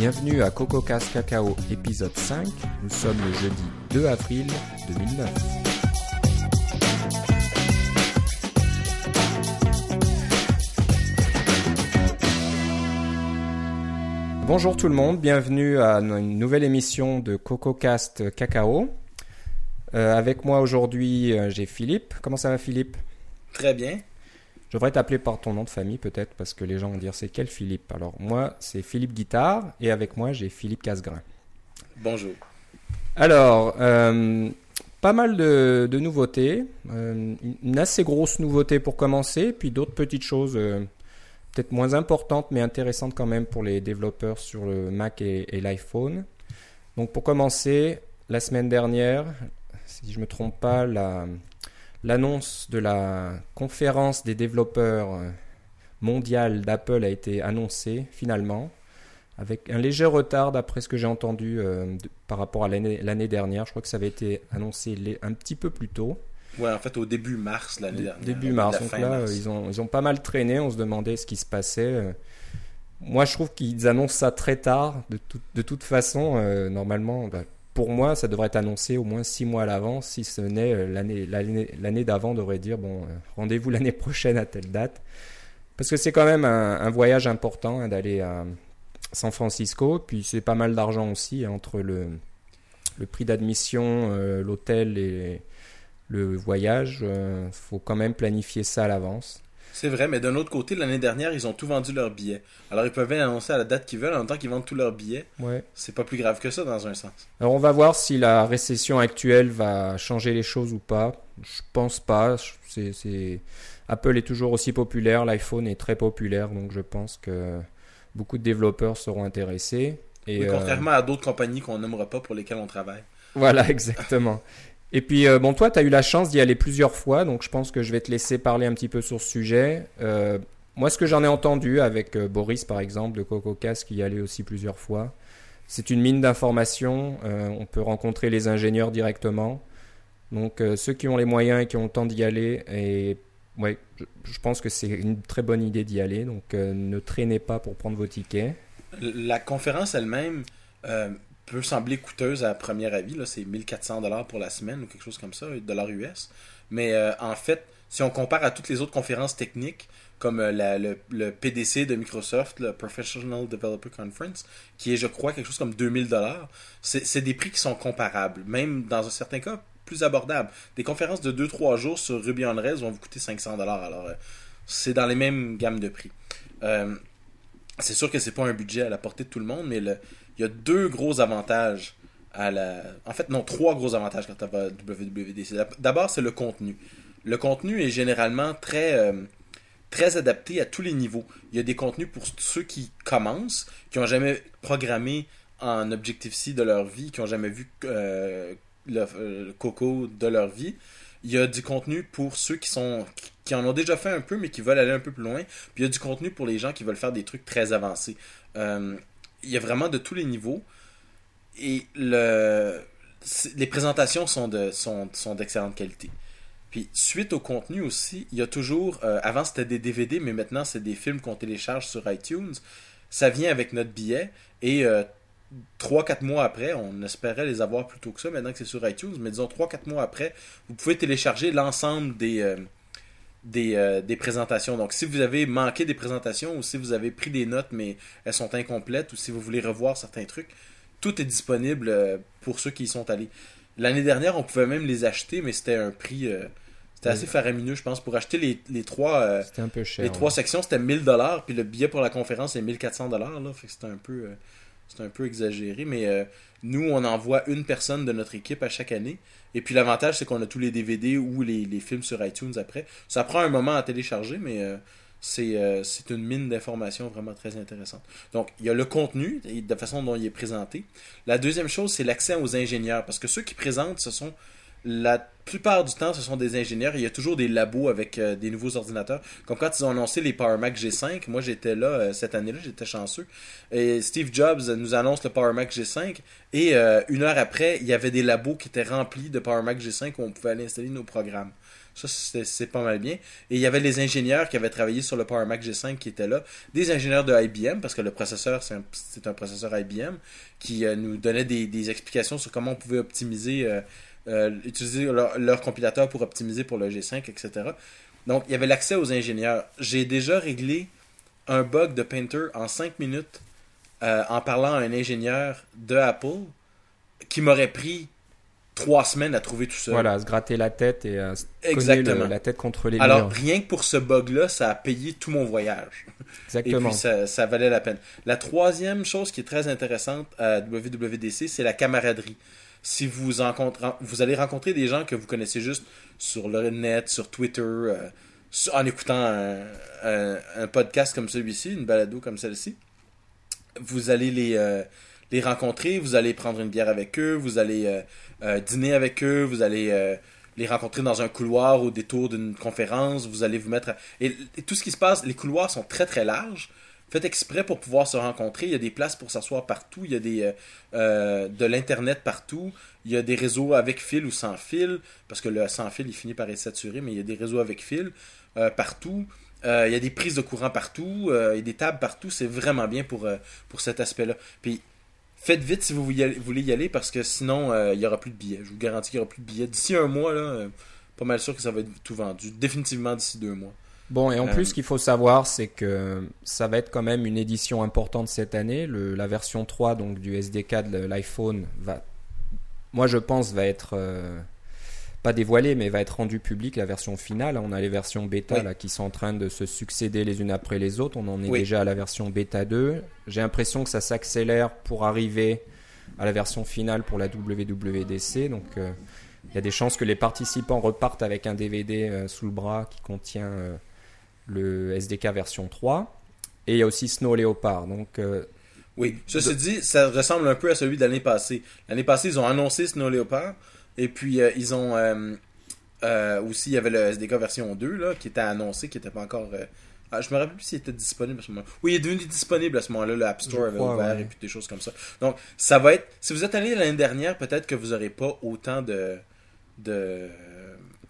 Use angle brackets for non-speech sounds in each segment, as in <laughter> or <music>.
Bienvenue à CocoCast Cacao épisode 5. Nous sommes le jeudi 2 avril 2009. Bonjour tout le monde, bienvenue à une nouvelle émission de CocoCast Cacao. Euh, avec moi aujourd'hui, euh, j'ai Philippe. Comment ça va Philippe? Très bien. Je devrais t'appeler par ton nom de famille peut-être parce que les gens vont dire c'est quel Philippe? Alors moi c'est Philippe Guitare et avec moi j'ai Philippe Casgrain. Bonjour. Alors euh, pas mal de, de nouveautés, Euh, une assez grosse nouveauté pour commencer, puis d'autres petites choses euh, peut-être moins importantes mais intéressantes quand même pour les développeurs sur le Mac et, et l'iPhone. Donc pour commencer, la semaine dernière, si je me trompe pas, la L'annonce de la conférence des développeurs euh, mondiale d'Apple a été annoncée finalement, avec un léger retard d'après ce que j'ai entendu euh, de- par rapport à l'année dernière. Je crois que ça avait été annoncé un petit peu plus tôt, Ouais, en fait, au début mars l'année dernière. début La mars. Donc là, mars. ils ont, ils ont pas mal traîné, on se demandait ce qui se passait. euh. Moi, je trouve qu'ils annoncent ça très tard. De, tout- de toute façon, euh, normalement, bah, pour moi, ça devrait être annoncé au moins six mois à l'avance. Si ce n'est euh, l'année d'avant, devrait dire bon, euh, rendez-vous <laughs> l'année prochaine à telle date. Parce que c'est quand même un, voyage important hein, d'aller à San Francisco. Puis c'est pas mal d'argent aussi hein, entre le, le prix d'admission, euh, l'hôtel et le voyage. Il faut quand même planifier ça à l'avance. C'est vrai, mais d'un autre côté, l'année dernière, ils ont tout vendu leurs billets. Alors, ils peuvent annoncer à la date qu'ils veulent en même temps qu'ils vendent tous leurs billets. Ouais. C'est pas plus grave que ça, dans un sens. Alors on va voir si la récession actuelle va changer les choses ou pas. Je pense pas. C'est, Apple est toujours aussi populaire, l'iPhone est très populaire, donc je pense que beaucoup de développeurs seront intéressés. Et Oui, euh, Contrairement à d'autres compagnies qu'on nommera pas pour lesquelles on travaille. voilà, <laughs> exactement. Et puis, euh, bon, toi, tu as eu la chance d'y aller plusieurs fois, donc je pense que je vais te laisser parler un petit peu sur ce sujet. Euh, moi, ce que j'en ai entendu avec euh, Boris, par exemple, de CocoCast, qui y allait aussi plusieurs fois, c'est une mine d'informations. On peut rencontrer les ingénieurs directement. Donc, ceux qui ont les moyens et qui ont le temps d'y aller, et ouais, je, pense que c'est une très bonne idée d'y aller. Donc, ne traînez pas pour prendre vos tickets. La conférence elle-même peut sembler coûteuse à premier avis. C'est 1400 dollars pour la semaine ou quelque chose comme ça, dollars US. Mais euh, en fait, si on compare à toutes les autres conférences techniques, comme euh, le, le PDC de Microsoft, le Professional Developer Conference, qui est, je crois, quelque chose comme 2000 dollars, c'est des prix qui sont comparables, même dans un certain cas plus abordables. Des conférences de 2-3 jours sur Ruby on Rails vont vous coûter 500 dollars. Alors, euh, c'est dans les mêmes gammes de prix. C'est sûr que c'est pas un budget à la portée de tout le monde, mais le- il y a deux gros avantages à la. En fait, non, trois gros avantages quand tu vas WWDC. D'abord, c'est le contenu. Le contenu est généralement très, euh, très adapté à tous les niveaux. Il y a des contenus pour ceux qui commencent, qui n'ont jamais programmé en Objective-C de leur vie, qui n'ont jamais vu euh, le, euh, le Coco de leur vie. Il y a du contenu pour ceux qui sont qui- en ont déjà fait un peu mais qui veulent aller un peu plus loin. Puis il y a du contenu pour les gens qui veulent faire des trucs très avancés. Il y a vraiment de tous les niveaux. Et le, les présentations sont de sont, sont d'excellente qualité. Puis suite au contenu aussi, il y a toujours euh, avant c'était des DVD mais maintenant c'est des films qu'on télécharge sur iTunes. Ça vient avec notre billet et euh, 3-4 mois après, on espérait les avoir plus tôt que ça, maintenant que c'est sur iTunes, mais disons 3-4 mois après, vous pouvez télécharger l'ensemble des, euh, des, euh, des présentations. Donc si vous avez manqué des présentations ou si vous avez pris des notes mais elles sont incomplètes ou si vous voulez revoir certains trucs, tout est disponible euh, pour ceux qui y sont allés. L'année dernière, on pouvait même les acheter, mais c'était un prix... euh, c'était assez faramineux, je pense. Pour acheter les, les trois... C'était un peu cher. les trois sections, c'était 1000 dollars, puis le billet pour la conférence est 1400 dollars là, fait que c'était un peu c'était un peu exagéré, mais euh, nous on envoie une personne de notre équipe à chaque année, et puis l'avantage c'est qu'on a tous les DVD ou les, films sur iTunes après. Ça prend un moment à télécharger, mais euh, c'est euh, c'est une mine d'informations vraiment très intéressante. Donc il y a le contenu et de la façon dont il est présenté. La deuxième chose c'est l'accès aux ingénieurs, parce que ceux qui présentent ce sont la plupart du temps, ce sont des ingénieurs. Il y a toujours des labos avec euh, des nouveaux ordinateurs. Comme quand ils ont annoncé les Power Mac G5, moi j'étais là euh, cette année-là, j'étais chanceux. Et Steve Jobs nous annonce le Power Mac G5 et euh, une heure après, il y avait des labos qui étaient remplis de Power Mac G5 où on pouvait aller installer nos programmes. Ça, c'est pas mal bien. Et il y avait les ingénieurs qui avaient travaillé sur le Power Mac G5 qui étaient là. Des ingénieurs de IBM, parce que le processeur, c'est un, processeur IBM, qui nous donnaient des, explications sur comment on pouvait optimiser, euh, utiliser leur, leur, compilateur pour optimiser pour le G5, etc. Donc, il y avait l'accès aux ingénieurs. J'ai déjà réglé un bug de Painter en 5 minutes en parlant à un ingénieur de Apple qui m'aurait pris trois semaines à trouver tout ça. Voilà, se gratter la tête et à se Exactement. la tête contre les Alors, rien que pour ce bug-là, ça a payé tout mon voyage. <laughs> Exactement. Et puis, ça, ça, valait la peine. La troisième chose qui est très intéressante à WWDC, c'est la camaraderie. Si vous, allez rencontrer des gens que vous connaissez juste sur le net, sur Twitter, euh, en écoutant un, podcast comme celui-ci, une balado comme celle-ci, vous allez les... Euh, rencontrer, vous allez prendre une bière avec eux, vous allez euh, dîner avec eux, vous allez les rencontrer dans un couloir au détour d'une conférence, vous allez vous mettre... Et, tout ce qui se passe, les couloirs sont très très larges, faites exprès pour pouvoir se rencontrer, il y a des places pour s'asseoir partout, il y a des, de l'internet partout, il y a des réseaux avec fil ou sans fil, parce que le sans fil il finit par être saturé, mais il y a des réseaux avec fil partout. il y a des prises de courant partout, il y a des tables partout, c'est vraiment bien pour, pour cet aspect-là. Puis faites vite si vous voulez y aller parce que sinon, euh, il n'y aura plus de billets. Je vous garantis qu'il n'y aura plus de billets. D'ici un mois, là, euh, pas mal sûr que ça va être tout vendu. Définitivement d'ici deux mois. Bon, et en plus, euh, ce qu'il faut savoir, c'est que ça va être quand même une édition importante cette année. Le, la version 3 donc, du SDK de l'iPhone va, moi je pense, va être pas dévoilé, mais va être rendu public la version finale. On a les versions bêta là, qui sont en train de se succéder les unes après les autres. On en est déjà à la version bêta 2. J'ai l'impression que ça s'accélère pour arriver à la version finale pour la WWDC. Donc euh, il y a des chances que les participants repartent avec un DVD euh, sous le bras qui contient euh, le SDK version 3. Et il y a aussi Snow Leopard. Donc oui, ceci dit, ça ressemble un peu à celui de l'année passée. L'année passée, ils ont annoncé Snow Leopard. Et puis, euh, ils ont euh, euh, aussi, il y avait le SDK version 2 là, qui était annoncé, qui n'était pas encore. Ah, je me rappelle plus s'il était disponible à ce moment-là. Oui, il est devenu disponible à ce moment-là. Le App Store avait ouvert et puis des choses comme ça. Donc, ça va être. Si vous êtes allé l'année dernière, peut-être que vous n'aurez pas autant de. de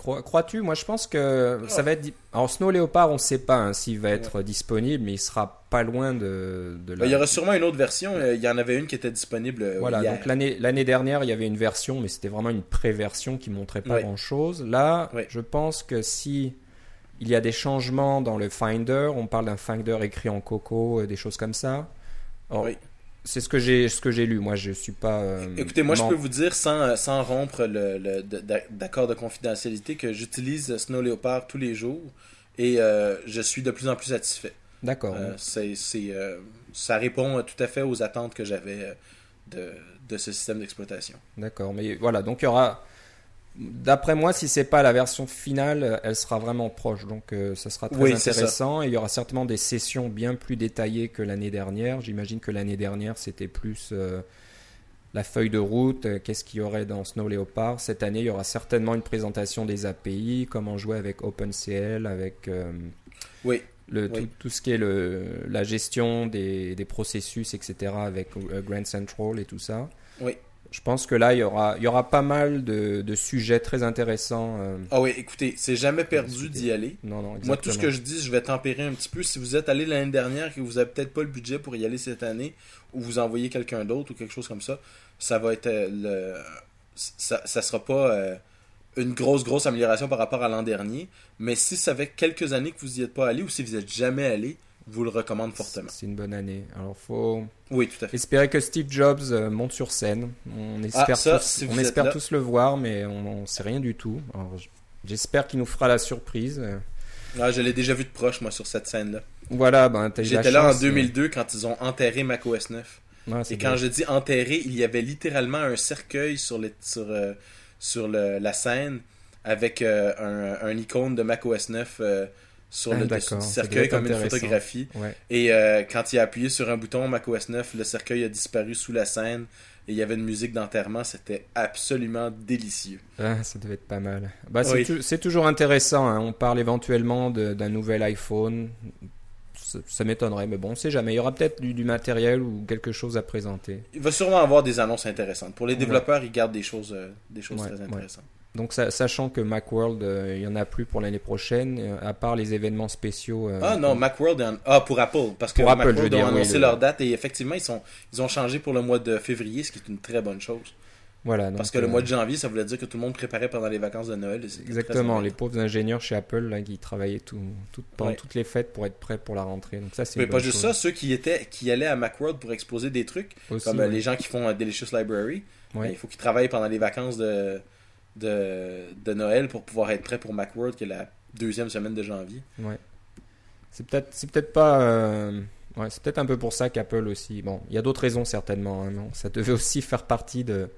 Crois-tu? Moi, je pense que ça va être. Alors, Snow Leopard, on ne sait pas hein, s'il va être disponible, mais il sera pas loin de. de ben, Il y aura sûrement une autre version. Il y en avait une qui était disponible. Euh, voilà, donc l'année dernière, il y avait une version, mais c'était vraiment une pré-version qui montrait pas grand-chose. Là, je pense que si il y a des changements dans le Finder, on parle d'un Finder écrit en Coco, euh, des choses comme ça. oui. C'est ce que j'ai ce que j'ai lu. Moi, je suis pas. Euh, Écoutez, moi, je peux vous dire sans, sans rompre le, d'accord de confidentialité que j'utilise Snow Leopard tous les jours et euh, je suis de plus en plus satisfait. D'accord. Euh, c'est ça répond tout à fait aux attentes que j'avais de, de ce système d'exploitation. D'accord. Mais voilà, donc il y aura D'après moi, si c'est pas la version finale, elle sera vraiment proche. Donc, euh, ça sera très intéressant. Et il y aura certainement des sessions bien plus détaillées que l'année dernière. J'imagine que l'année dernière, c'était plus euh, la feuille de route. Euh, qu'est-ce qu'il y aurait dans Snow Leopard Cette année, il y aura certainement une présentation des API, comment jouer avec OpenCL, avec oui. Le, Tout, ce qui est le, la gestion des, des processus, etc., avec Grand Central et tout ça. Oui je pense que là, il y aura, il y aura pas mal de, de sujets très intéressants. Euh, ah oui, écoutez, c'est jamais perdu d'y aller. Non, non, Moi, tout ce que je dis, je vais tempérer un petit peu. Si vous êtes allé l'année dernière et que vous n'avez peut-être pas le budget pour y aller cette année, ou vous envoyez quelqu'un d'autre ou quelque chose comme ça, ça va être euh, le... ça, ça sera pas euh, une grosse, grosse amélioration par rapport à l'an dernier. Mais si ça fait quelques années que vous n'y êtes pas allé ou si vous n'êtes jamais allé, vous le recommande fortement. C'est une bonne année. Alors faut oui, tout à fait. espérer que Steve Jobs euh, monte sur scène. On ah, espère, tous, on espère tous le voir, mais on ne sait rien du tout. J'espère qu'il nous fera la surprise. Ah, je l'ai déjà vu de proche, moi, sur cette scène-là. Voilà, ben, J'étais là en 2002 quand ils ont enterré macOS 9. Et quand je dis enterré, il y avait littéralement un cercueil sur, les, sur, euh, sur le, la scène avec euh, un, un, icône de macOS 9 sur le ah, cercueil comme une photographie. Et euh, quand il a appuyé sur un bouton macOS 9, le cercueil a disparu sous la scène et il y avait une musique d'enterrement. C'était absolument délicieux. Ah, ça devait être pas mal. Bah, c'est toujours intéressant. Hein. On parle éventuellement d'un nouvel iPhone. Ça, m'étonnerait, mais bon, on sait jamais. Il y aura peut-être du, matériel ou quelque chose à présenter. Il va sûrement avoir des annonces intéressantes. Pour les développeurs, ils gardent des choses, euh, des choses très intéressantes. Donc, sachant que Macworld, euh, il y en a plus pour l'année prochaine, euh, à part les événements spéciaux. Euh, ah non, Macworld, ah pour Apple, parce que Macworld a annoncé leur date et effectivement ils sont, ils ont changé pour le mois de février, ce qui est une très bonne chose. Voilà. parce que le mois de janvier, ça voulait dire que tout le monde préparait pendant les vacances de Noël. Exactement, les pauvres ingénieurs chez Apple là, qui travaillaient tout, pendant toutes les fêtes pour être prêts pour la rentrée. Donc ça, c'est. Mais pas juste ça, ceux qui étaient, qui allaient à Macworld pour exposer des trucs, comme les gens qui font Delicious Library, ben, il faut qu'ils travaillent pendant les vacances de de, Noël pour pouvoir être prêt pour Macworld, qui est la deuxième semaine de janvier. Ouais. C'est peut-être c'est peut-être pas. Euh, ouais, c'est peut-être un peu pour ça qu'Apple aussi. Bon, il y a d'autres raisons certainement. Hein, non ça devait <laughs> aussi faire partie de.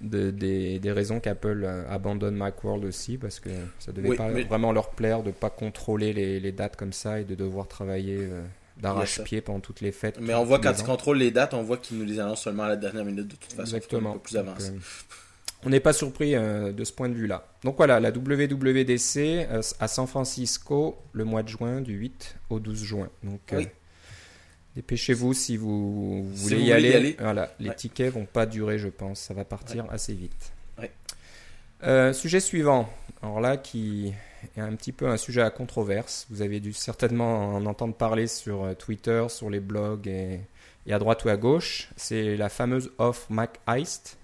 De, des, des, raisons qu'Apple euh, abandonne Macworld aussi parce que ça devait pas vraiment leur plaire de pas contrôler les, les, dates comme ça et de devoir travailler euh, d'arrache-pied pendant toutes les fêtes. Mais on voit quand ils contrôlent les dates, on voit qu'ils nous les annoncent seulement à la dernière minute de toute façon. Exactement. Un peu plus avancé <laughs> on n'est pas surpris euh, de ce point de vue-là. Donc voilà, la WWDC euh, à San Francisco le mois de juin, du 8 au 12 juin. Donc euh, dépêchez-vous si vous, voulez, y, aller. Voilà, les tickets vont pas durer, je pense. Ça va partir assez vite. sujet suivant. Alors là, qui est un petit peu un sujet à controverse. Vous avez dû certainement en entendre parler sur Twitter, sur les blogs et, et à droite ou à gauche. C'est la fameuse off Mac Heist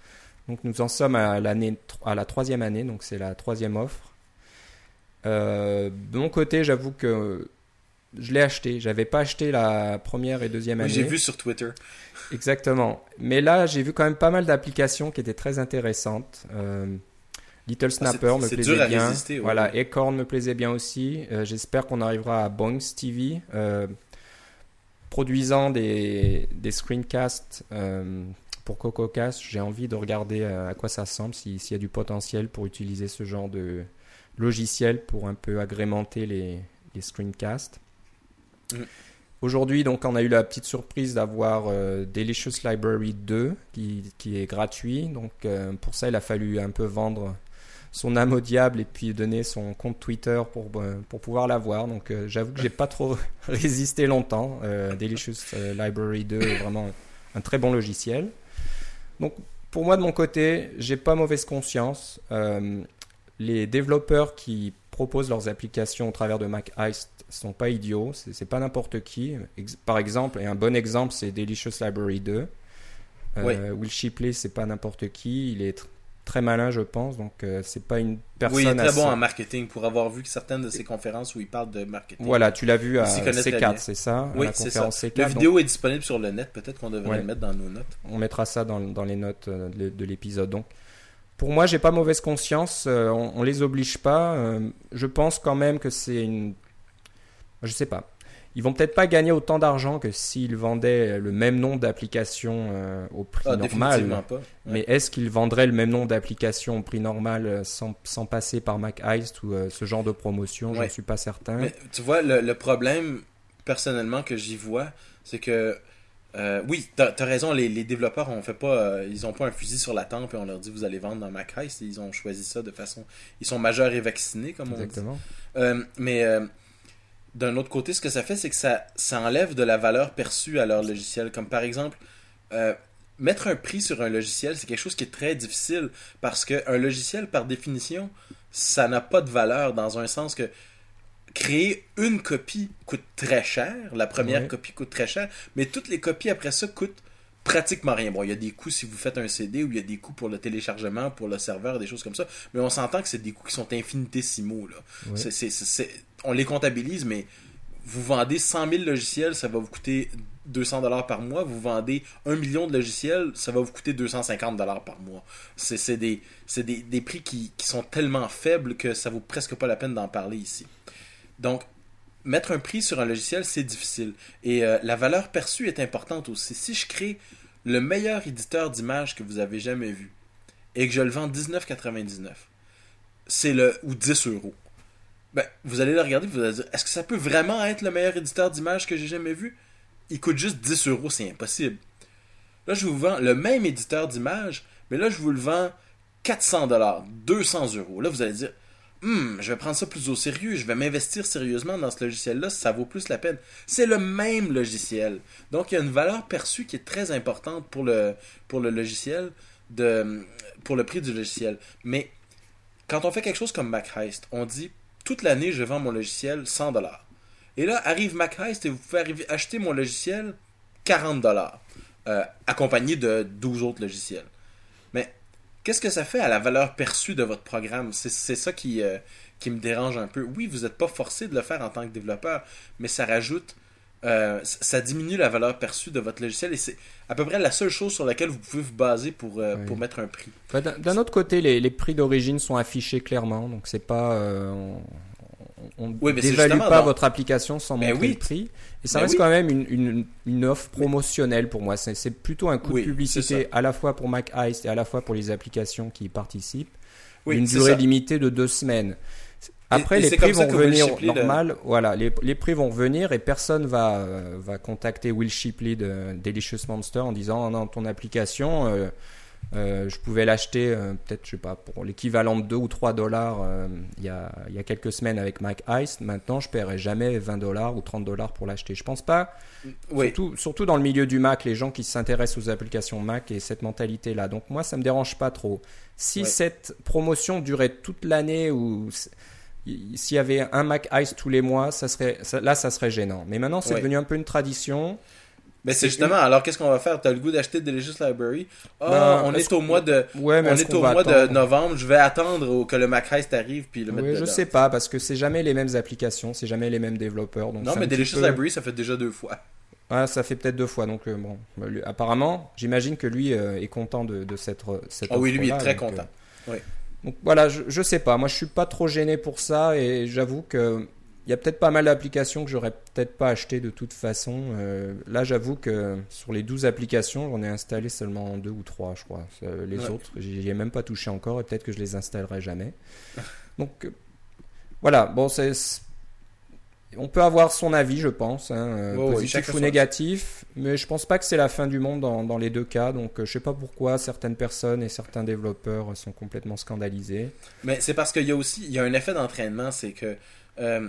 donc nous en sommes à, l'année, à la troisième année, donc c'est la troisième offre. Euh, de mon côté, j'avoue que je l'ai acheté. J'avais pas acheté la première et deuxième année. J'ai vu sur Twitter. Exactement. Mais là, j'ai vu quand même pas mal d'applications qui étaient très intéressantes. Euh, Little ah, Snapper me plaisait bien. Voilà, Acorn me plaisait bien aussi. Euh, j'espère qu'on arrivera à Bongs TV, produisant des, des screencasts pour CocoCast, j'ai envie de regarder euh, à quoi ça ressemble, s'il y a du potentiel pour utiliser ce genre de logiciel pour un peu agrémenter les, screencasts. Mm. Aujourd'hui, donc, on a eu la petite surprise d'avoir euh, Delicious Library 2 qui, est gratuit. Donc, euh, pour ça, il a fallu un peu vendre son âme au diable et puis donner son compte Twitter pour, pour pouvoir l'avoir. Donc, j'avoue que j'ai pas trop <laughs> résisté longtemps. Delicious Library 2 est vraiment un très bon logiciel. Donc, pour moi, de mon côté, j'ai pas mauvaise conscience. Euh, les développeurs qui proposent leurs applications au travers de Mac Heist sont pas idiots. C'est pas n'importe qui. Par exemple, et un bon exemple, c'est Delicious Library 2. Euh, Will Shipley, c'est pas n'importe qui. Il est très malin, je pense. Donc, euh, c'est pas une personne. Oui, il est très bon en marketing pour avoir vu certaines de ses conférences où il parle de marketing. Voilà, tu l'as vu à C4, c'est ça? Oui, c'est ça. la vidéo est disponible sur le net. Peut-être qu'on devrait le mettre dans nos notes. On mettra ça dans, dans les notes euh, de, l'épisode. Donc, pour moi, j'ai pas mauvaise conscience. Euh, on, on, les oblige pas. je pense quand même que c'est une. Je sais pas ils vont peut-être pas gagner autant d'argent que s'ils vendaient le même nombre d'applications euh, au prix ah, normal. Mais est-ce qu'ils vendraient le même nombre d'applications au prix normal euh, sans, sans passer par Mac Heist ou euh, ce genre de promotion? Je ne suis pas certain. Mais, tu vois, le, problème, personnellement, que j'y vois, c'est que oui, tu as, raison, les, les, développeurs ont fait pas, ils ont pas un fusil sur la tempe et on leur dit vous allez vendre dans Mac Heist. Ils ont choisi ça de façon, ils sont majeurs et vaccinés comme on Exactement. dit. mais d'un autre côté, ce que ça fait, c'est que ça, ça enlève de la valeur perçue à leur logiciel. Comme par exemple, euh, mettre un prix sur un logiciel, c'est quelque chose qui est très difficile parce qu'un logiciel, par définition, ça n'a pas de valeur dans un sens que créer une copie coûte très cher. La première copie coûte très cher, mais toutes les copies après ça coûtent pratiquement rien. Bon, il y a des coûts si vous faites un CD ou il y a des coûts pour le téléchargement, pour le serveur, des choses comme ça. Mais on s'entend que c'est des coûts qui sont infinitésimaux. Là. On les comptabilise, mais vous vendez 100 000 logiciels, ça va vous coûter 200 dollars par mois. Vous vendez 1 million de logiciels, ça va vous coûter 250 dollars par mois. C'est des, des, des, prix qui, sont tellement faibles que ça vaut presque pas la peine d'en parler ici. Donc, mettre un prix sur un logiciel, c'est difficile. Et euh, la valeur perçue est importante aussi. Si je crée le meilleur éditeur d'images que vous avez jamais vu et que je le vends 19,99, c'est le ou 10 euros. Ben, vous allez le regarder, vous allez dire, est-ce que ça peut vraiment être le meilleur éditeur d'images que j'ai jamais vu? Il coûte juste 10 euros, c'est impossible. Là, je vous vends le même éditeur d'images, mais là, je vous le vends 400 dollars, 200 euros. Là, vous allez dire, Hum, je vais prendre ça plus au sérieux, je vais m'investir sérieusement dans ce logiciel-là, ça vaut plus la peine. C'est le même logiciel. Donc, il y a une valeur perçue qui est très importante pour le, pour le logiciel, de, pour le prix du logiciel. Mais quand on fait quelque chose comme MacHeist, on dit toute l'année, je vends mon logiciel 100$. Et là, arrive MacHeist et vous pouvez acheter mon logiciel 40$, euh, accompagné de 12 autres logiciels. Mais qu'est-ce que ça fait à la valeur perçue de votre programme? C'est ça euh, qui me dérange un peu. Oui, vous n'êtes pas forcé de le faire en tant que développeur, mais ça rajoute euh, ça diminue la valeur perçue de votre logiciel et c'est à peu près la seule chose sur laquelle vous pouvez vous baser pour, euh, pour mettre un prix. D'un autre côté, les, les prix d'origine sont affichés clairement, donc c'est pas. Euh, on ne dévalue pas votre application sans montrer oui. le prix. Et ça reste quand même une, une, une offre promotionnelle pour moi. C'est plutôt un coup de publicité à la fois pour Mac Ice et à la fois pour les applications qui y participent. une durée limitée de deux semaines. Après, les prix vont revenir normal. Voilà, les, les, prix vont revenir et personne va, euh, va contacter Will Shipley de Delicious Monster en disant oh non, ton application, euh, euh, je pouvais l'acheter peut-être, je sais pas, pour l'équivalent de 2 ou 3 dollars il y, a, y a quelques semaines avec Mac Ice. Maintenant, je paierai jamais 20 dollars ou 30 dollars pour l'acheter. Je pense pas. Oui. Surtout, surtout dans le milieu du Mac, les gens qui s'intéressent aux applications Mac et cette mentalité-là. Donc, moi, ça me dérange pas trop. Si cette promotion durait toute l'année ou s'il y avait un Mac Ice tous les mois, ça serait, là, ça serait gênant. Mais maintenant, c'est devenu un peu une tradition. Mais c'est justement, alors qu'est-ce qu'on va faire? Tu as le goût d'acheter Delicious Library? Oh, on est, au mois de, on est, au mois de novembre. Je vais attendre que le Mac Ice arrive puis le mettre. Oui, je sais pas parce que c'est jamais les mêmes applications, c'est jamais les mêmes développeurs. Donc non, mais Delicious Library, ça fait déjà deux fois. <laughs> Ah, ça fait peut-être deux fois. Donc euh, bon, apparemment, j'imagine que lui euh, est content de, cette. cette oh oui, lui est très content. Euh, oui. Donc voilà, je, je sais pas. Moi, je suis pas trop gêné pour ça et j'avoue que il y a peut-être pas mal d'applications que j'aurais peut-être pas acheté de toute façon. Euh, là, j'avoue que sur les 12 applications, j'en ai installé seulement deux ou trois, je crois. Euh, les autres, j'y ai même pas touché encore et peut-être que je les installerai jamais. Donc euh, voilà, bon, c'est on peut avoir son avis, je pense, hein, euh, positif ou négatif, mais je pense pas que c'est la fin du monde dans, les deux cas. Donc, euh, je sais pas pourquoi certaines personnes et certains développeurs sont complètement scandalisés. Mais c'est parce qu'il y a aussi il y a un effet d'entraînement, c'est que euh,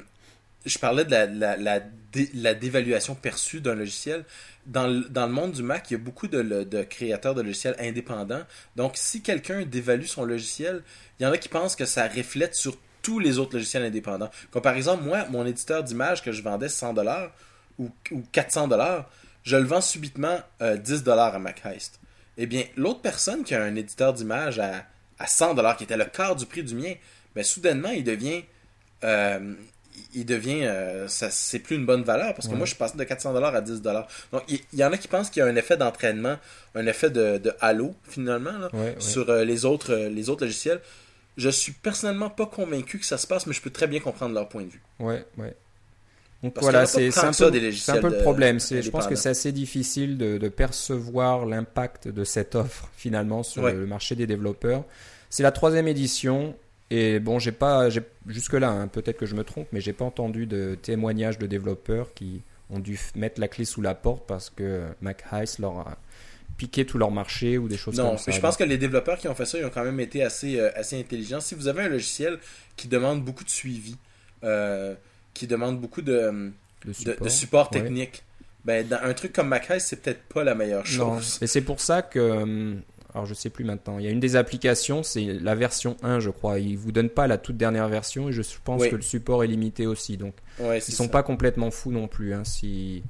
je parlais de la, la, dévaluation perçue d'un logiciel. Dans le, dans le, monde du Mac, il y a beaucoup de, de créateurs de logiciels indépendants. Donc, si quelqu'un dévalue son logiciel, il y en a qui pensent que ça reflète sur tous les autres logiciels indépendants. Comme par exemple, moi, mon éditeur d'image que je vendais 100$ ou, ou 400$, je le vends subitement 10$ euh, à MacHeist. Eh bien, l'autre personne qui a un éditeur d'image à, à 100$, qui était le quart du prix du mien, ben, soudainement, il devient... Euh, il devient euh, ça c'est plus une bonne valeur parce que moi je suis passé de 400 à 10 donc il y, en a qui pensent qu'il y a un effet d'entraînement un effet de, de halo finalement sur les autres les autres logiciels je suis personnellement pas convaincu que ça se passe, mais je peux très bien comprendre leur point de vue. Ouais, ouais. Donc voilà, c'est un, peu, un peu le problème. Je pense que c'est assez difficile de, percevoir l'impact de cette offre <laughs> finalement sur le marché des développeurs. C'est la troisième édition. Et bon, j'ai pas, jusque-là, hein, peut-être que je me trompe, mais j'ai pas entendu de témoignages de développeurs qui ont dû mettre la clé sous la porte parce que Mac Heiss leur a, piquer tout leur marché ou des choses comme ça. Non, je pense que les développeurs qui ont fait ça, ils ont quand même été assez, euh, assez intelligents. Si vous avez un logiciel qui demande beaucoup de suivi, euh, qui demande beaucoup de, de support, technique, ben, dans un truc comme MacHeist, c'est peut-être pas la meilleure chose. Et c'est pour ça que. Euh, alors je sais plus maintenant. Il y a une des applications, c'est la version 1, je crois. Ils vous donnent pas la toute dernière version et je pense que le support est limité aussi. Donc ils sont pas complètement fous non plus. Hein, si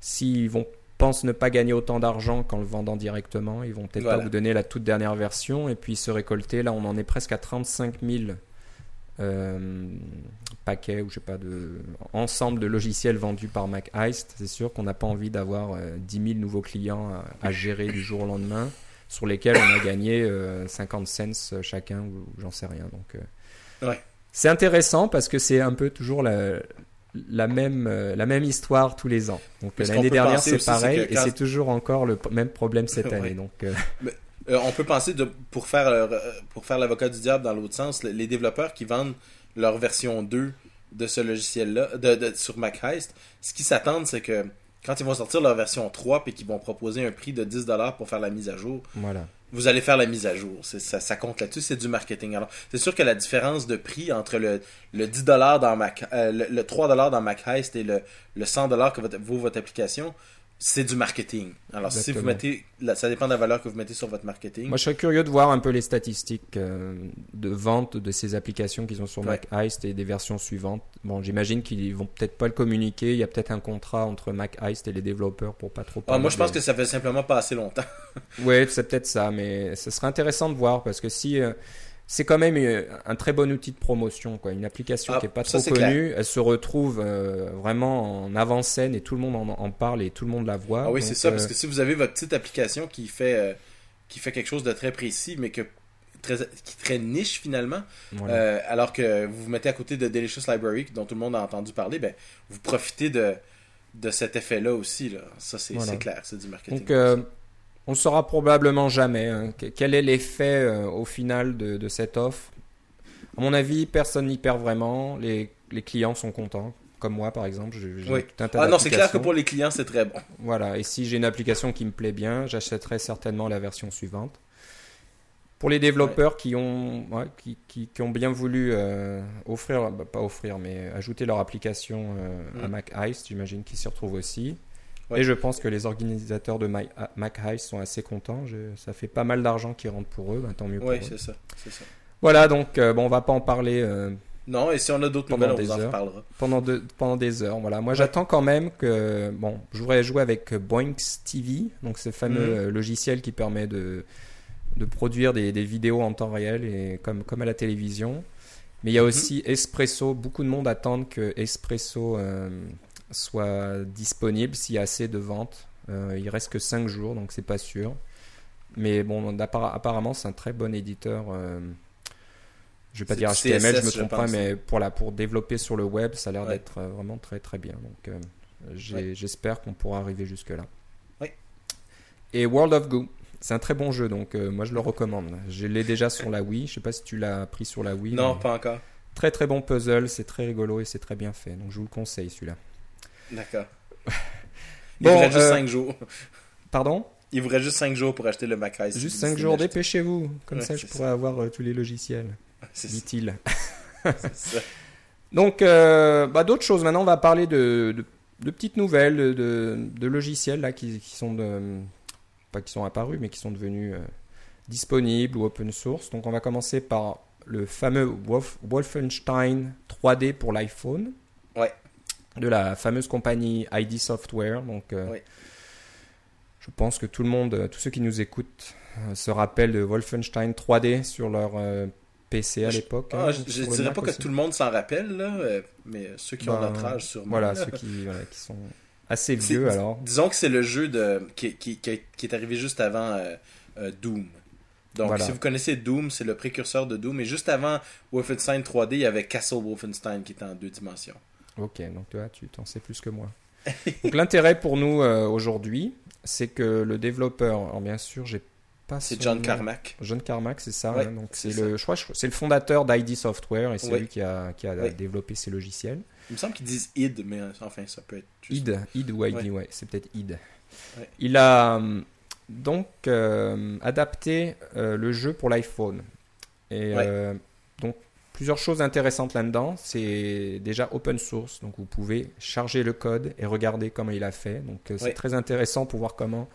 s'ils vont pensent ne pas gagner autant d'argent qu'en le vendant directement. Ils vont peut-être pas vous donner la toute dernière version et puis se récolter. Là, on en est presque à 35 000 euh, paquets ou je sais pas de ensemble de logiciels vendus par Mac Heist. C'est sûr qu'on n'a pas envie d'avoir 10 euh, 000 nouveaux clients à, gérer du jour au lendemain sur lesquels on a gagné 50 euh, cents chacun ou j'en sais rien. Donc c'est intéressant parce que c'est un peu toujours la, la même, euh, la même histoire tous les ans. Donc l'année dernière c'est pareil et c'est toujours encore le même problème cette <laughs> année. Donc, euh, <laughs> euh, on peut penser de, pour faire, pour faire l'avocat du diable dans l'autre sens, les développeurs qui vendent leur version 2 de ce logiciel-là, de, sur Mac Heist, ce qu'ils s'attendent c'est que quand ils vont sortir leur version 3 et qu'ils vont proposer un prix de 10$ pour faire la mise à jour, voilà vous allez faire la mise à jour. Ça, ça compte là-dessus, c'est du marketing. Alors, c'est sûr que la différence de prix entre le, le 10$ dans Mac, euh, le, 3$ dans Mac Heist et le, le 100$ que vaut votre application c'est du marketing. Alors, si vous mettez, là, ça dépend de la valeur que vous mettez sur votre marketing. Moi, je serais curieux de voir un peu les statistiques euh, de vente de ces applications qu'ils ont sur Ouais. Mac Heist et des versions suivantes. Bon, j'imagine qu'ils vont peut-être pas le communiquer. Il y a peut-être un contrat entre Mac Heist et les développeurs pour pas trop. Ah, moi, je pense que ça fait simplement pas assez longtemps. <laughs> Ouais, c'est peut-être ça, mais ce serait intéressant de voir parce que si euh, c'est quand même euh, un très bon outil de promotion, quoi. Une application Ah, qui est pas ça, trop connue, elle se retrouve euh, vraiment en avant-scène et tout le monde en, en parle et tout le monde la voit. Ah oui, c'est ça, euh, parce que si vous avez votre petite application qui fait, euh, qui fait quelque chose de très précis, mais que très, qui est très niche finalement, voilà. euh, alors que vous vous mettez à côté de Delicious Library, dont tout le monde a entendu parler, ben, vous profitez de, de cet effet-là aussi. Là. Ça, c'est Voilà. clair, c'est du marketing. Donc, euh, on ne saura probablement jamais hein, que- quel est l'effet euh, au final de, de cette offre? À mon avis, personne n'y perd vraiment. Les, les clients sont contents. Comme moi, par exemple, Oui. tout un tas ah non, c'est clair que pour les clients, c'est très bon. Voilà, et si j'ai une application qui me plaît bien, j'achèterai certainement la version suivante. Pour les développeurs qui, ont, ouais, qui, qui, qui ont bien voulu euh, offrir, bah, pas offrir, mais ajouter leur application euh, à Mm. Mac Heist, j'imagine qu'ils s'y retrouvent aussi. Ouais. Et je pense que les organisateurs de My- Mac Heist sont assez contents. Je- ça fait pas mal d'argent qui rentre pour eux, bah, tant mieux pour eux. c'est ça, c'est ça. Voilà, donc euh, bon, on va pas en parler euh, Non, et si on a d'autres Pendant nouvelles, on des vous en heures. reparlera. pendant, de- pendant des heures. Voilà. Moi, j'attends quand même que. Bon, je voudrais jouer avec Boinx TV, donc ce fameux Mhm. euh, logiciel qui permet de, de produire des, des vidéos en temps réel, et comme, comme à la télévision. Mais il y a Mhm. aussi Espresso. Beaucoup de monde attendent que Espresso euh, soit disponible s'il y a assez de ventes. Euh, il reste que 5 jours, donc c'est pas sûr. Mais bon, apparemment, c'est un très bon éditeur. euh, je vais pas dire HTML, je me CSS, je trompe pas, mais pour, la, pour développer sur le web, ça a l'air Ouais. d'être euh, vraiment très très bien. Donc euh, Ouais. j'espère qu'on pourra arriver jusque-là. Oui. Et World of Goo, c'est un très bon jeu, donc euh, moi je le recommande. Je l'ai déjà sur la Wii, je sais pas si tu l'as pris sur la Wii. Non, pas encore. Très très bon puzzle, c'est très rigolo et c'est très bien fait, donc je vous le conseille celui-là. D'accord. <laughs> Il Bon, vous reste juste euh, 5 jours. Pardon? Il vous reste juste 5 jours pour acheter le Mac OS. Juste si 5 vous jours, dépêchez-vous, comme Ouais, ça je pourrai avoir euh, tous les logiciels, <laughs> C'est dit-il. <laughs> ça. Donc, euh, bah, d'autres choses. Maintenant, on va parler de, de, de petites nouvelles, de, de, logiciels là, qui, qui sont pas qui sont apparus, mais qui sont devenus euh, disponibles ou open source. Donc, on va commencer par le fameux Wolf- Wolfenstein 3D pour l'iPhone. Ouais. De la fameuse compagnie ID Software. Donc, euh, je pense que tout le monde, euh, tous ceux qui nous écoutent, euh, se rappellent de Wolfenstein 3D sur leur euh, PC à l'époque. Ah, hein, je le dirais pas que tout le monde s'en rappelle, là, mais ceux qui ont Ben, notre âge, sûrement. Voilà, là. ceux qui, voilà, qui sont assez vieux alors. Disons que c'est le jeu de, qui, qui- qui- est arrivé juste avant Doom. Donc, Voilà. si vous connaissez Doom, c'est le précurseur de Doom. Et juste avant Wolfenstein 3D, il y avait Castle Wolfenstein qui était en deux dimensions. Ok, donc toi, tu t'en sais plus que moi. donc l'intérêt pour nous euh, aujourd'hui, c'est que le développeur, alors bien sûr, j'ai pas C'est John nom. Carmack. John Carmack, c'est ça. Ouais, hein, donc c'est le, je c'est le fondateur d'ID Software et c'est Ouais. lui qui a, qui a Ouais. développé ces logiciels. Il me semble qu'ils disent id, mais euh, enfin, ça peut être juste. id, id ou ID, Ouais. c'est peut-être id. Il a hum, donc euh, adapté euh, le jeu pour l'iPhone. Et euh, donc plusieurs choses intéressantes là-dedans. C'est déjà open source, donc vous pouvez charger le code et regarder comment il a fait. Donc euh, c'est très intéressant pour voir comment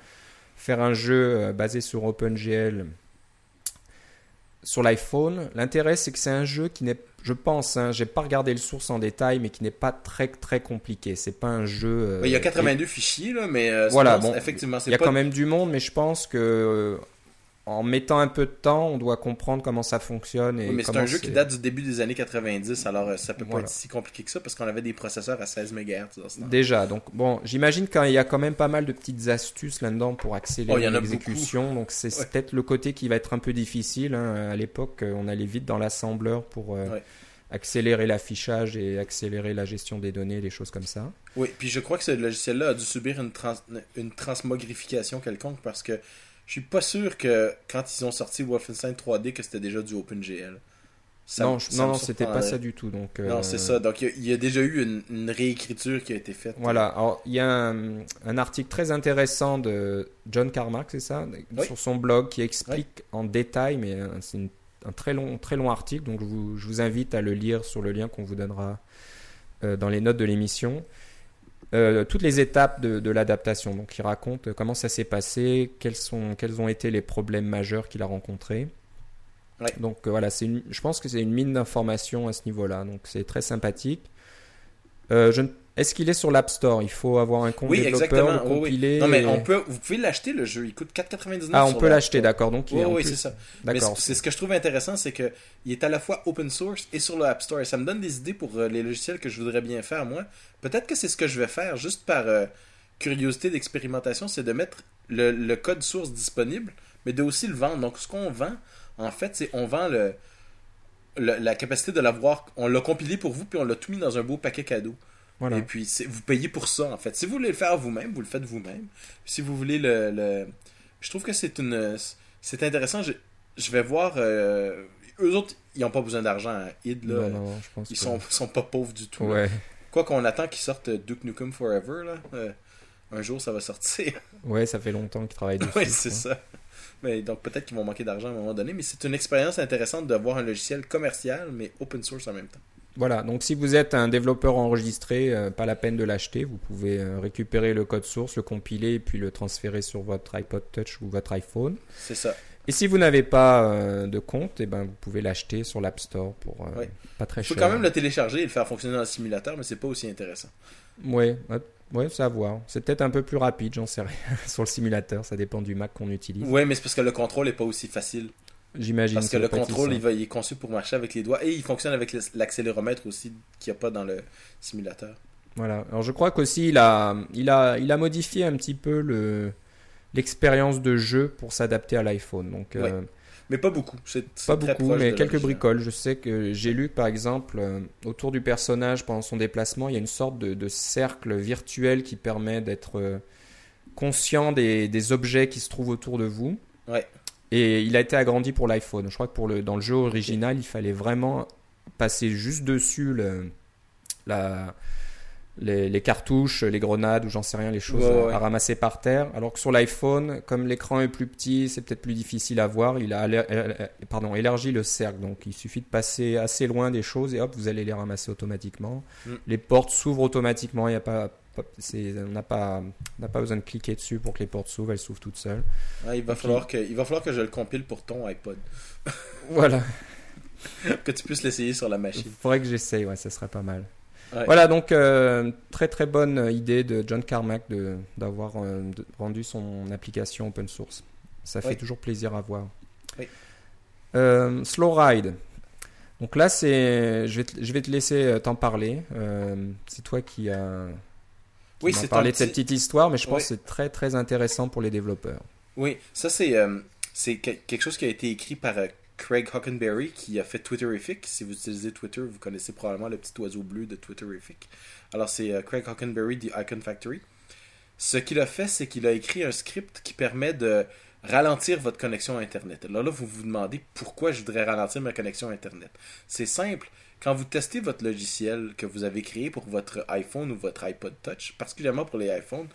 faire un jeu euh, basé sur OpenGL sur l'iPhone. L'intérêt, c'est que c'est un jeu qui n'est, je pense, hein, j'ai pas regardé le source en détail, mais qui n'est pas très très compliqué. C'est pas un jeu. euh, il y a 82 fichiers, là, mais euh, Voilà, bon, effectivement, il y a pas. quand même du monde, mais je pense que en mettant un peu de temps, on doit comprendre comment ça fonctionne. Et Oui, mais c'est un jeu qui date du début des années 90, alors euh, ça peut pas être si compliqué que ça parce qu'on avait des processeurs à 16 MHz dans ce temps. Déjà, donc bon, j'imagine qu'il y a quand même pas mal de petites astuces là-dedans pour Oh, accélérer a l'exécution. Donc c'est Ouais. peut-être le côté qui va être un peu difficile. hein. À l'époque, euh, on allait vite dans l'assembleur pour euh, Ouais. accélérer l'affichage et accélérer la gestion des données, des choses comme ça. Oui, puis je crois que ce logiciel-là a dû subir une, trans- une transmogrification quelconque parce que je suis pas sûr que quand ils ont sorti Wolfenstein 3D que c'était déjà du OpenGL. Ça non, ça non, c'était pas ça du tout. Donc Non, euh, c'est ça. Donc il y, a- il y a déjà eu une, une réécriture qui a été faite. Voilà, alors il y a un, un article très intéressant de John Carmack, c'est ça, Oui. sur son blog qui explique en détail, mais euh, c'est un très long, très long article, donc je vous, je vous invite à le lire sur le lien qu'on vous donnera euh, dans les notes de l'émission. Euh, toutes les étapes de, de l'adaptation. Donc, il raconte comment ça s'est passé, quels, sont, quels ont été les problèmes majeurs qu'il a rencontrés. Ouais. Donc, euh, voilà, c'est une, je pense que c'est une mine d'informations à ce niveau-là. Donc, c'est très sympathique. Euh, je ne- Est-ce qu'il est sur l'App Store? Il faut avoir un compte Oui, développeur, exactement. le Oui, oui. compiler. Non, mais et- on peut, vous pouvez l'acheter le jeu. Il coûte 4,99. Ah, on peut la- l'acheter, d'accord. Donc, il Oui, oui, c'est ça. D'accord. c'est c'est ce que je trouve intéressant, c'est que il est à la fois open source et sur le App Store. Et ça me donne des idées pour euh, les logiciels que je voudrais bien faire, moi. Peut-être que c'est ce que je vais faire, juste par euh, curiosité d'expérimentation, c'est de mettre le, le code source disponible, mais de aussi le vendre. Donc, ce qu'on vend, en fait, c'est on vend le, le- la capacité de l'avoir. On l'a compilé pour vous, puis on l'a tout mis dans un beau paquet cadeau. Voilà. Et puis, vous payez pour ça, en fait. Si vous voulez le faire vous-même, vous le faites vous-même. Si vous voulez le... le- Je trouve que c'est une... C'est intéressant. Je, je vais voir... euh, Eux autres, ils n'ont pas besoin d'argent à id, là. Non, non, je pense Ils que- sont, sont pas pauvres du tout. Ouais. Quoi qu'on attend qu'ils sortent Duke Nukem Forever, là. euh, un jour, ça va sortir. ouais, ça fait longtemps qu'ils travaillent dessus. <laughs> oui, c'est ça. Mais donc, peut-être qu'ils vont manquer d'argent à un moment donné. Mais c'est une expérience intéressante de voir un logiciel commercial, mais open source en même temps. Voilà, donc si vous êtes un développeur enregistré, euh, pas la peine de l'acheter, vous pouvez euh, récupérer le code source, le compiler et puis le transférer sur votre iPod Touch ou votre iPhone. C'est ça. Et si vous n'avez pas euh, de compte, eh ben, vous pouvez l'acheter sur l'App Store pour euh, Ouais. pas très Il faut cher. quand même le télécharger et le faire fonctionner dans le simulateur, mais c'est pas aussi intéressant. Ouais, ouais, c'est à voir. C'est peut-être un peu plus rapide, j'en sais rien, <laughs> sur le simulateur, ça dépend du Mac qu'on utilise. Ouais, mais c'est parce que le contrôle est pas aussi facile. J'imagine. Parce que le contrôle, il, va, il est conçu pour marcher avec les doigts et il fonctionne avec l'accéléromètre aussi qu'il n'y a pas dans le simulateur. Voilà. Alors je crois qu'aussi il a, il a, il a modifié un petit peu le l'expérience de jeu pour s'adapter à l'iPhone. Donc euh. Mais pas beaucoup. C'est pas beaucoup, mais quelques bricoles. Je sais que j'ai lu par exemple euh, autour du personnage pendant son déplacement, il y a une sorte de, de cercle virtuel qui permet d'être euh, conscient des, des objets qui se trouvent autour de vous. Ouais. Et il a été agrandi pour l'iPhone. Je crois que pour le, dans le jeu original, il fallait vraiment passer juste dessus le, la, les, les cartouches, les grenades ou j'en sais rien, les choses Ouais, à, ouais. à ramasser par terre. Alors que sur l'iPhone, comme l'écran est plus petit, c'est peut-être plus difficile à voir. Il a éler- euh, pardon, élargi le cercle. Donc il suffit de passer assez loin des choses et hop, vous allez les ramasser automatiquement. Mm. Les portes s'ouvrent automatiquement. Il y a pas, on n'a pas, on pas besoin de cliquer dessus pour que les portes s'ouvrent. Elles s'ouvrent toutes seules. Ouais, il, va falloir que, il va falloir que je le compile pour ton iPod. <laughs> <laughs> Voilà. que tu puisses l'essayer sur la Il machine. faudrait que j'essaye, ouais, ça serait pas mal. Ouais. Voilà, donc euh, très très bonne idée de John Carmack d'avoir euh, rendu son application open source. Ça fait Oui. toujours plaisir à voir. Oui. Euh, Slow Ride. Donc là, c'est, je vais te, je vais te laisser euh, t'en parler. C'est toi qui as Oui, c'est parlé un de cette petit- petite histoire, mais je pense Oui. que c'est très très intéressant pour les développeurs. Oui, ça c'est euh, c'est que- quelque chose qui a été écrit par euh, Craig Hockenberry qui a fait Twitterific. Si vous utilisez Twitter, vous connaissez probablement le petit oiseau bleu de Twitterific. Alors c'est euh, Craig Hockenberry de Icon Factory. Ce qu'il a fait, c'est qu'il a écrit un script qui permet de ralentir votre connexion Internet. Alors là, vous vous demandez pourquoi je voudrais ralentir ma connexion Internet. C'est simple. Quand vous testez votre logiciel que vous avez créé pour votre iPhone ou votre iPod Touch, particulièrement pour les iPhones,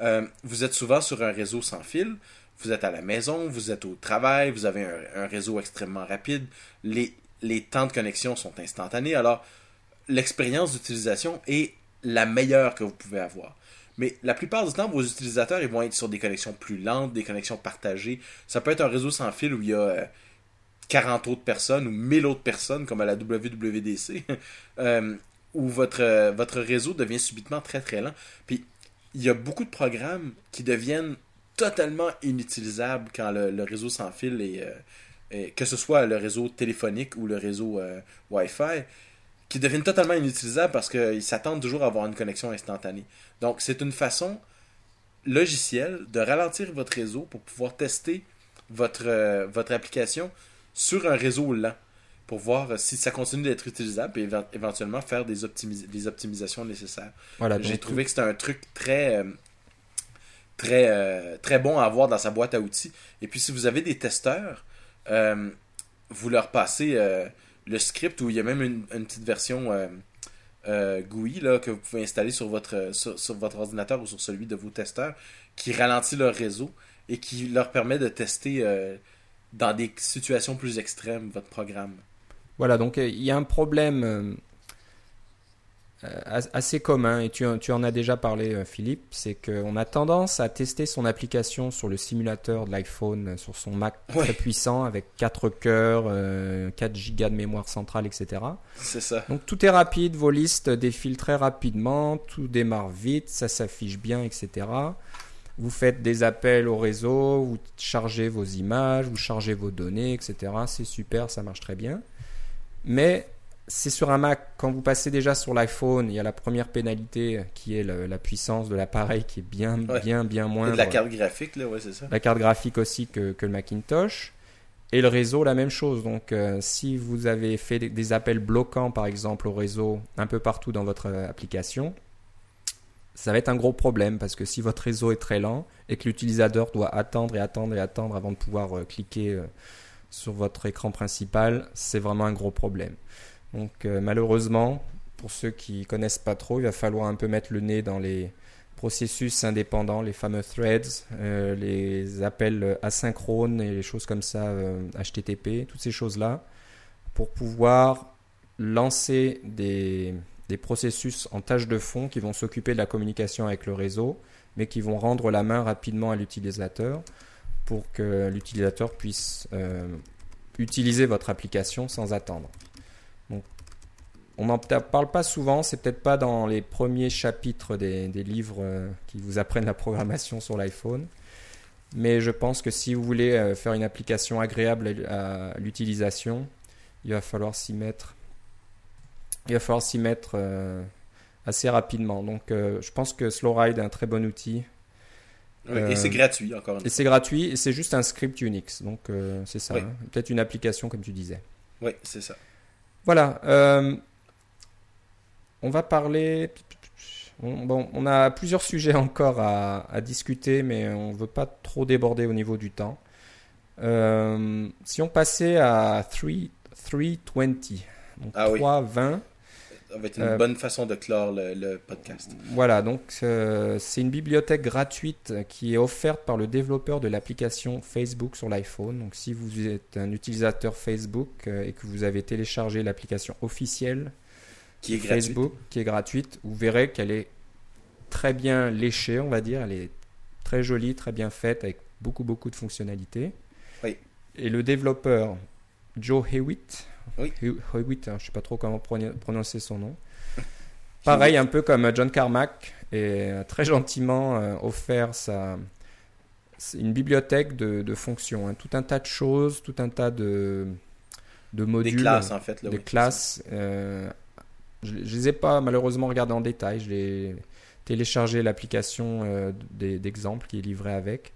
euh, vous êtes souvent sur un réseau sans fil. Vous êtes à la maison, vous êtes au travail, vous avez un, réseau extrêmement rapide. Les, les temps de connexion sont instantanés. Alors, l'expérience d'utilisation est la meilleure que vous pouvez avoir. Mais la plupart du temps, vos utilisateurs ils vont être sur des connexions plus lentes, des connexions partagées. Ça peut être un réseau sans fil où il y a euh, 40 autres personnes ou 1000 autres personnes, comme à la WWDC, <laughs> euh, où votre, euh, votre réseau devient subitement très très lent. Puis, il y a beaucoup de programmes qui deviennent totalement inutilisables quand le, réseau sans fil est, euh, que ce soit le réseau téléphonique ou le réseau Wi-Fi, qui deviennent totalement inutilisables parce qu'ils s'attendent toujours à avoir une connexion instantanée. Donc, c'est une façon logicielle de ralentir votre réseau pour pouvoir tester votre, votre application sur un réseau lent pour voir euh, si ça continue d'être utilisable et éve- éventuellement faire des, optimis- des optimisations nécessaires. Voilà, J'ai trouvé que c'était un truc très, euh, très, euh, très bon à avoir dans sa boîte à outils. Et puis, si vous avez des testeurs, euh, vous leur passez euh, le script où il y a même une, une petite version GUI là, que vous pouvez installer sur votre, sur, sur votre ordinateur ou sur celui de vos testeurs qui ralentit leur réseau et qui leur permet de tester dans des situations plus extrêmes votre programme. Voilà, donc euh, il y a un problème, euh, euh, assez commun, et tu, tu, en as déjà parlé, Philippe, c'est qu'on a tendance à tester son application sur le simulateur de l'iPhone, sur son Mac très puissant, avec 4 cœurs, 4 gigas de mémoire centrale, etc. C'est ça. Donc tout est rapide, vos listes défilent très rapidement, tout démarre vite, ça s'affiche bien, etc. Vous faites des appels au réseau, vous chargez vos images, vous chargez vos données, etc. C'est super, ça marche très bien. Mais c'est sur un Mac. Quand vous passez déjà sur l'iPhone, il y a la première pénalité qui est la puissance de l'appareil qui est bien, bien, bien moins. la carte graphique, là, ouais, c'est ça. La carte graphique aussi que, le Macintosh. Et le réseau, la même chose. Donc, euh, si vous avez fait des appels bloquants, par exemple, au réseau un peu partout dans votre euh, application, ça va être un gros problème parce que si votre réseau est très lent et que l'utilisateur doit attendre et attendre et attendre avant de pouvoir euh, cliquer sur votre écran principal, c'est vraiment un gros problème. Donc euh, malheureusement, pour ceux qui connaissent pas trop, il va falloir un peu mettre le nez dans les processus indépendants, les fameux threads, euh, les appels asynchrones et les choses comme ça, HTTP, euh, toutes ces choses-là, pour pouvoir lancer des, des, processus en tâche de fond qui vont s'occuper de la communication avec le réseau, mais qui vont rendre la main rapidement à l'utilisateur pour que l'utilisateur puisse utiliser votre application sans attendre. On n'en parle pas souvent, c'est peut-être pas dans les premiers chapitres des, livres euh, qui vous apprennent la programmation sur l'iPhone. Mais je pense que si vous voulez euh, faire une application agréable à, l'utilisation, il va falloir s'y mettre. Il va falloir s'y mettre euh, assez rapidement. Donc, je pense que SlowRide est un très bon outil. et c'est gratuit encore. Une et c'est gratuit et c'est juste un script Unix. Donc, c'est ça. Hein. Peut-être une application comme tu disais. Oui, c'est ça. Voilà. On va parler. bon, on a plusieurs sujets encore à, discuter, mais on ne veut pas trop déborder au niveau du temps. Euh, si on passait à 3, 320, donc ah 320. Ça va être une euh, bonne façon de clore le, podcast. Voilà, donc euh, c'est une bibliothèque gratuite qui est offerte par le développeur de l'application Facebook sur l'iPhone. Donc si vous êtes un utilisateur Facebook et que vous avez téléchargé l'application officielle qui est Facebook, qui est gratuite. Vous verrez qu'elle est très bien léchée, on va dire. Elle est très jolie, très bien faite, avec beaucoup, beaucoup de fonctionnalités. Oui. Et le développeur Joe Hewitt, oui. Hewitt, hein, je ne sais pas trop comment prononcer son nom. <laughs> Pareil, un peu comme John Carmack, et très gentiment euh, offert sa, une bibliothèque de, fonctions, hein. tout un tas de choses, tout un tas de, de modules, des classes en fait, là, des classes euh, je ne les ai pas malheureusement regardés en détail. Je l'ai téléchargé l'application euh, d'exemple qui est livrée avec.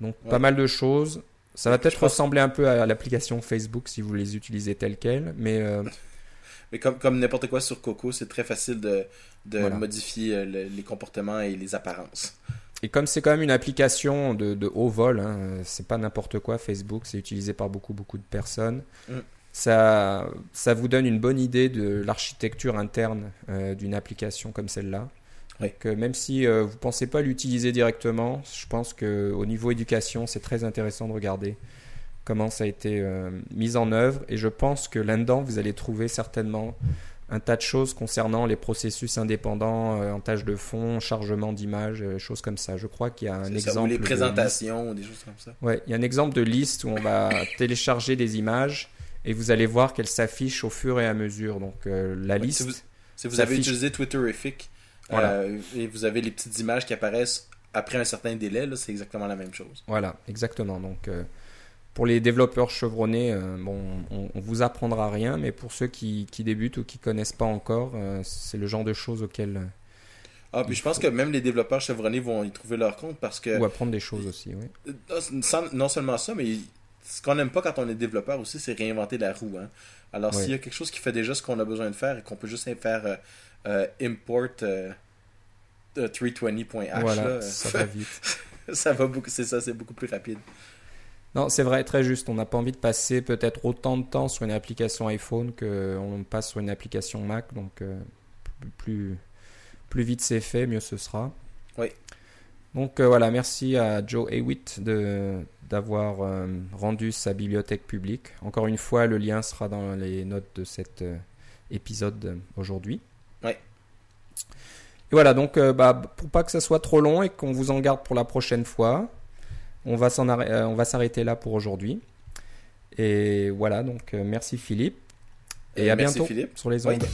Donc pas mal de choses. Ça va peut-être ressembler un peu à l'application Facebook si vous les utilisez telles quelles, mais... Euh, <laughs> mais comme, comme n'importe quoi sur Coco, c'est très facile de, de modifier euh, les comportements et les apparences. Et comme c'est quand même une application de, de haut vol, hein, c'est pas n'importe quoi Facebook, c'est utilisé par beaucoup beaucoup de personnes. Mm ça, ça vous donne une bonne idée de l'architecture interne euh, d'une application comme celle-là. Même si euh, vous ne pensez pas l'utiliser directement, je pense qu'au niveau éducation, c'est très intéressant de regarder comment ça a été euh, mis en œuvre. Et je pense que là-dedans, vous allez trouver certainement un tas de choses concernant les processus indépendants en tâche de fond, chargement d'images, choses comme ça. Je crois qu'il y a un exemple. Ça, ou les présentations, ou des choses comme ça. Ouais, il y a un exemple de liste où on va <laughs> télécharger des images et vous allez voir qu'elle s'affiche au fur et à mesure. Donc euh, la liste. Si vous, avez utilisé Twitterific euh, et vous avez les petites images qui apparaissent après un certain délai, c'est exactement la même chose. Voilà, exactement. Donc euh, pour les développeurs chevronnés, bon, on, on, vous apprendra rien, mais pour ceux qui, qui débutent ou qui connaissent pas encore, c'est le genre de choses auxquelles ah, puis je pense que même les développeurs chevronnés vont y trouver leur compte parce que. Ou apprendre des choses aussi, oui. non seulement ça, mais ce qu'on n'aime pas quand on est développeur aussi, c'est réinventer la roue. Hein. Alors, s'il y a quelque chose qui fait déjà ce qu'on a besoin de faire et qu'on peut juste faire euh, euh, import 320.h, euh, ça va vite. <laughs> ça va beaucoup, c'est ça, c'est beaucoup plus rapide. Non, c'est vrai, très juste. On n'a pas envie de passer peut-être autant de temps sur une application iPhone qu'on passe sur une application Mac. Donc, plus, plus vite c'est fait, mieux ce sera. Oui. Donc voilà, merci à Joe Hewitt de, d'avoir euh, rendu sa bibliothèque publique. Encore une fois, le lien sera dans les notes de cet euh, épisode aujourd'hui. Oui. Et voilà, donc bah, pour pas que ça soit trop long et qu'on vous en garde pour la prochaine fois, on va s'arrêter là pour aujourd'hui. Et voilà, donc merci Philippe. Et à bientôt Philippe. sur les ondes.